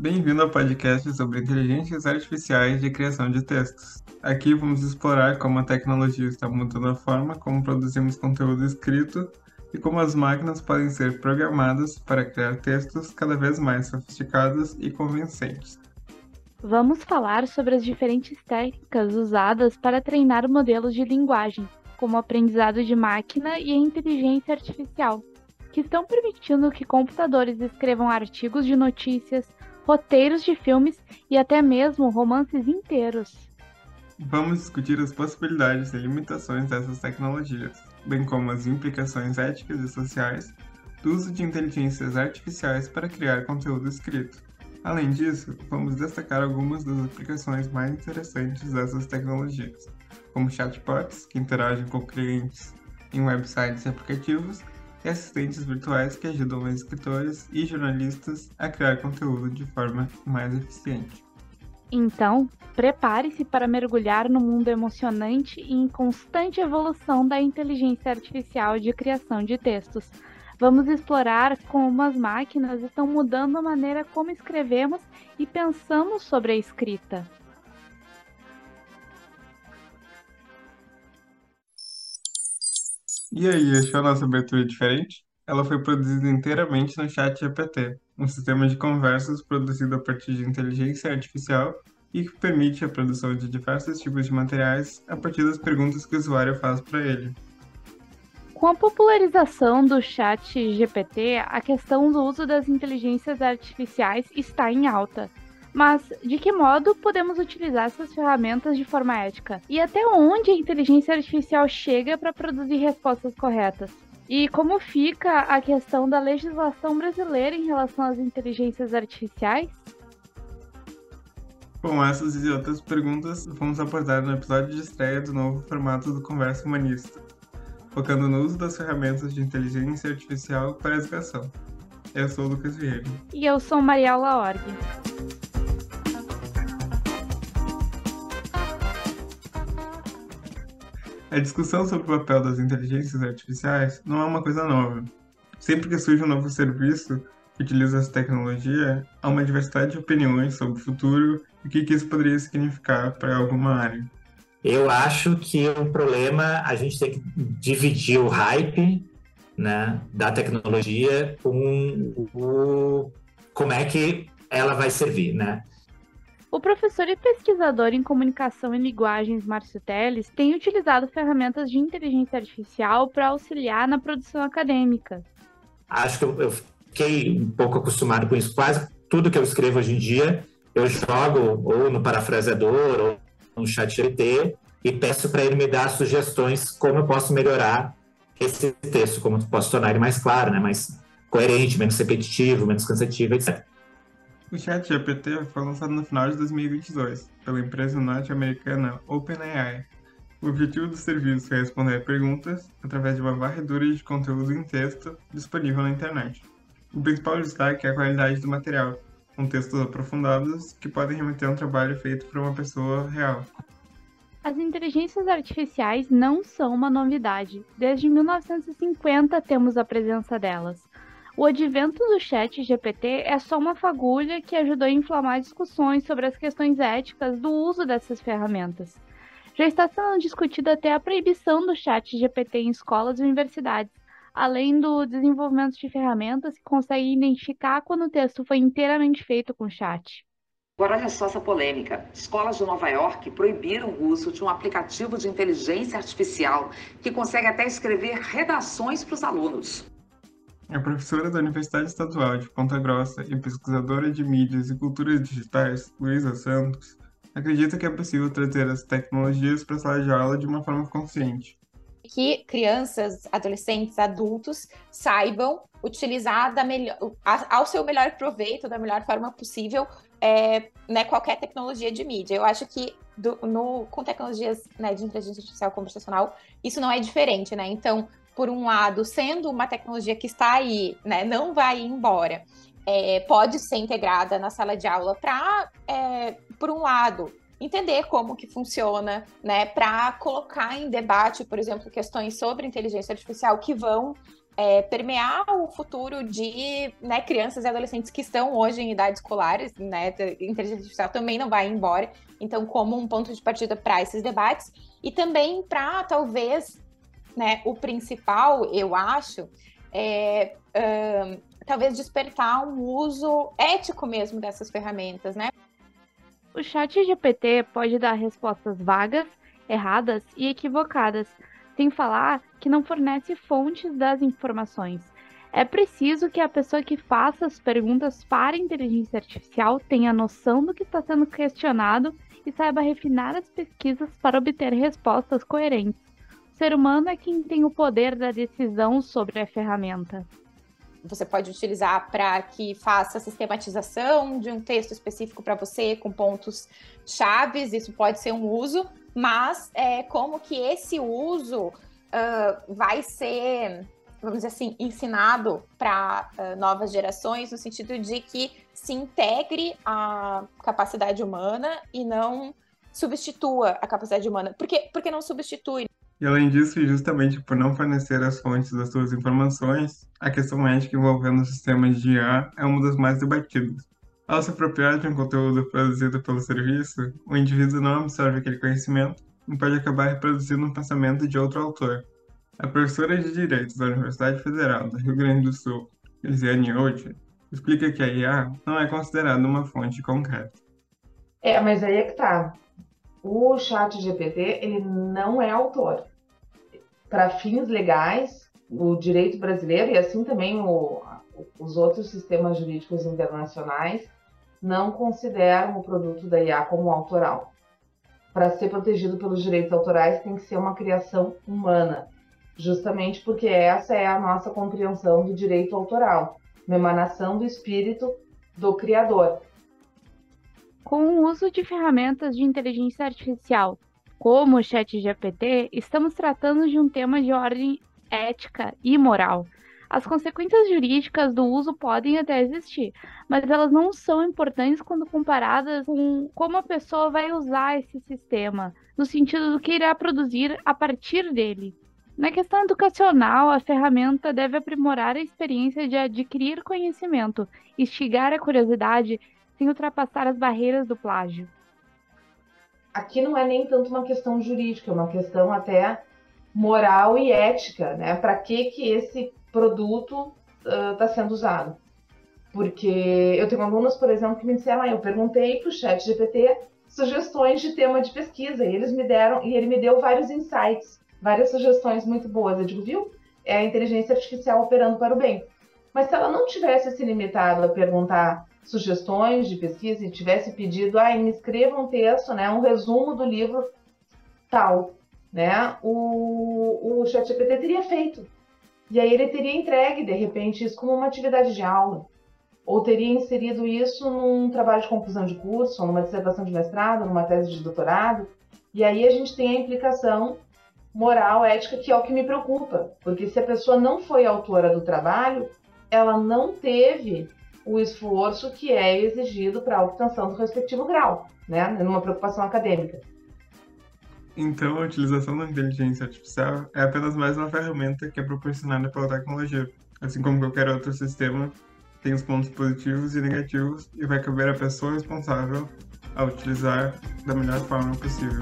Bem-vindo ao podcast sobre inteligências artificiais de criação de textos. Aqui vamos explorar como a tecnologia está mudando a forma como produzimos conteúdo escrito e como as máquinas podem ser programadas para criar textos cada vez mais sofisticados e convincentes. Vamos falar sobre as diferentes técnicas usadas para treinar modelos de linguagem, como o aprendizado de máquina e a inteligência artificial, que estão permitindo que computadores escrevam artigos de notícias, roteiros de filmes e até mesmo romances inteiros. Vamos discutir as possibilidades e limitações dessas tecnologias bem como as implicações éticas e sociais do uso de inteligências artificiais para criar conteúdo escrito. Além disso, vamos destacar algumas das aplicações mais interessantes dessas tecnologias, como chatbots, que interagem com clientes em websites e aplicativos, e assistentes virtuais que ajudam escritores e jornalistas a criar conteúdo de forma mais eficiente. Então, prepare-se para mergulhar no mundo emocionante e em constante evolução da inteligência artificial de criação de textos. Vamos explorar como as máquinas estão mudando a maneira como escrevemos e pensamos sobre a escrita. E aí, achou a nossa abertura diferente? Ela foi produzida inteiramente no ChatGPT, um sistema de conversas produzido a partir de inteligência artificial e que permite a produção de diversos tipos de materiais a partir das perguntas que o usuário faz para ele. Com a popularização do chat GPT, a questão do uso das inteligências artificiais está em alta. Mas de que modo podemos utilizar essas ferramentas de forma ética? E até onde a inteligência artificial chega para produzir respostas corretas? E como fica a questão da legislação brasileira em relação às inteligências artificiais? Com essas e outras perguntas, vamos abordar no episódio de estreia do novo formato do Conversa Humanista, focando no uso das ferramentas de inteligência artificial para a educação. Eu sou o Lucas Vieira. E eu sou Mariela Org. A discussão sobre o papel das inteligências artificiais não é uma coisa nova. Sempre que surge um novo serviço que utiliza essa tecnologia, há uma diversidade de opiniões sobre o futuro e o que, isso poderia significar para alguma área. Eu acho que o problema a gente tem que dividir o hype né, da tecnologia com o como é que ela vai servir, né? O professor e pesquisador em comunicação e linguagens Márcio Teles tem utilizado ferramentas de inteligência artificial para auxiliar na produção acadêmica. Acho que eu, fiquei um pouco acostumado com isso. Quase tudo que eu escrevo hoje em dia, eu jogo ou no parafraseador ou no chat GPT e peço para ele me dar sugestões como eu posso melhorar esse texto, como eu posso tornar ele mais claro, né, mais coerente, menos repetitivo, menos cansativo, etc. O ChatGPT foi lançado no final de 2022 pela empresa norte-americana OpenAI. O objetivo do serviço é responder perguntas através de uma varredura de conteúdo em texto disponível na internet. O principal destaque é a qualidade do material, com textos aprofundados que podem remeter a um trabalho feito por uma pessoa real. As inteligências artificiais não são uma novidade. Desde 1950 temos a presença delas. O advento do chat GPT é só uma fagulha que ajudou a inflamar discussões sobre as questões éticas do uso dessas ferramentas. Já está sendo discutida até a proibição do chat GPT em escolas e universidades, além do desenvolvimento de ferramentas que conseguem identificar quando o texto foi inteiramente feito com chat. Agora olha só essa polêmica. Escolas de Nova York proibiram o uso de um aplicativo de inteligência artificial que consegue até escrever redações para os alunos. A professora da Universidade Estadual de Ponta Grossa e pesquisadora de mídias e culturas digitais, Luísa Santos, acredita que é possível trazer as tecnologias para a sala de aula de uma forma consciente. Que crianças, adolescentes, adultos saibam utilizar da melhor, ao seu melhor proveito, da melhor forma possível, é, né, qualquer tecnologia de mídia. Eu acho que do, no, com tecnologias né, de inteligência artificial conversacional, isso não é diferente, né? Então, por um lado, sendo uma tecnologia que está aí, né, não vai embora, é, pode ser integrada na sala de aula para, é, por um lado, entender como que funciona, né, para colocar em debate, por exemplo, questões sobre inteligência artificial que vão é, permear o futuro de né, crianças e adolescentes que estão hoje em idades escolares, né? Inteligência artificial também não vai embora. Então, como um ponto de partida para esses debates e também para talvez, né, o principal, eu acho, é uh, talvez despertar um uso ético mesmo dessas ferramentas, né? O chat GPT pode dar respostas vagas, erradas e equivocadas, sem falar que não fornece fontes das informações. É preciso que a pessoa que faça as perguntas para a inteligência artificial tenha noção do que está sendo questionado e saiba refinar as pesquisas para obter respostas coerentes. Ser humano é quem tem o poder da decisão sobre a ferramenta. Você pode utilizar para que faça a sistematização de um texto específico para você, com pontos chaves, isso pode ser um uso, mas é, como que esse uso uh, vai ser, vamos dizer assim, ensinado para uh, novas gerações, no sentido de que se integre a capacidade humana e não substitua a capacidade humana. Por que, porque não substitui? E além disso, justamente por não fornecer as fontes das suas informações, a questão ética envolvendo sistemas de IA é uma das mais debatidas. Ao se apropriar de um conteúdo produzido pelo serviço, o indivíduo não absorve aquele conhecimento e pode acabar reproduzindo um pensamento de outro autor. A professora de Direitos da Universidade Federal do Rio Grande do Sul, Lisiane Oud, explica que a IA não é considerada uma fonte concreta. É, mas aí é que tá. O chat GPT, ele não é autor. Para fins legais, o direito brasileiro e assim também o, os outros sistemas jurídicos internacionais não consideram o produto da IA como autoral. Para ser protegido pelos direitos autorais, tem que ser uma criação humana, justamente porque essa é a nossa compreensão do direito autoral, uma emanação do espírito do criador. Com o uso de ferramentas de inteligência artificial, como o ChatGPT, estamos tratando de um tema de ordem ética e moral as consequências jurídicas do uso podem até existir, mas elas não são importantes quando comparadas com como a pessoa vai usar esse sistema, no sentido do que irá produzir a partir dele. Na questão educacional, a ferramenta deve aprimorar a experiência de adquirir conhecimento, instigar a curiosidade, sem ultrapassar as barreiras do plágio. Aqui não é nem tanto uma questão jurídica, é uma questão até moral e ética, né? Para que que esse produto está uh, sendo usado. Porque eu tenho alunos, por exemplo, que me disseram, ah, eu perguntei para o chat GPT sugestões de tema de pesquisa e eles me deram e ele me deu vários insights, várias sugestões muito boas. Eu digo, viu? É a inteligência artificial operando para o bem. Mas se ela não tivesse se limitado a perguntar sugestões de pesquisa e tivesse pedido, ah, me escreva um texto, né, um resumo do livro tal, né, o, o ChatGPT teria feito. E aí ele teria entregue, de repente, isso como uma atividade de aula. Ou teria inserido isso num trabalho de conclusão de curso, numa dissertação de mestrado, numa tese de doutorado. E aí a gente tem a implicação moral, ética, que é o que me preocupa. Porque se a pessoa não foi autora do trabalho, ela não teve o esforço que é exigido para a obtenção do respectivo grau, né? Numa preocupação acadêmica. Então, a utilização da inteligência artificial é apenas mais uma ferramenta que é proporcionada pela tecnologia. Assim como qualquer outro sistema, tem os pontos positivos e negativos e vai caber à pessoa responsável a utilizar da melhor forma possível.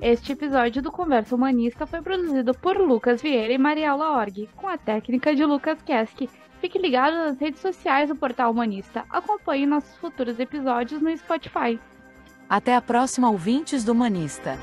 Este episódio do Conversa Humanista foi produzido por Lucas Vieira e Mariela Org, com a técnica de Lucas Keski Fique ligado nas redes sociais do Portal Humanista. Acompanhe nossos futuros episódios no Spotify. Até a próxima, ouvintes do Humanista.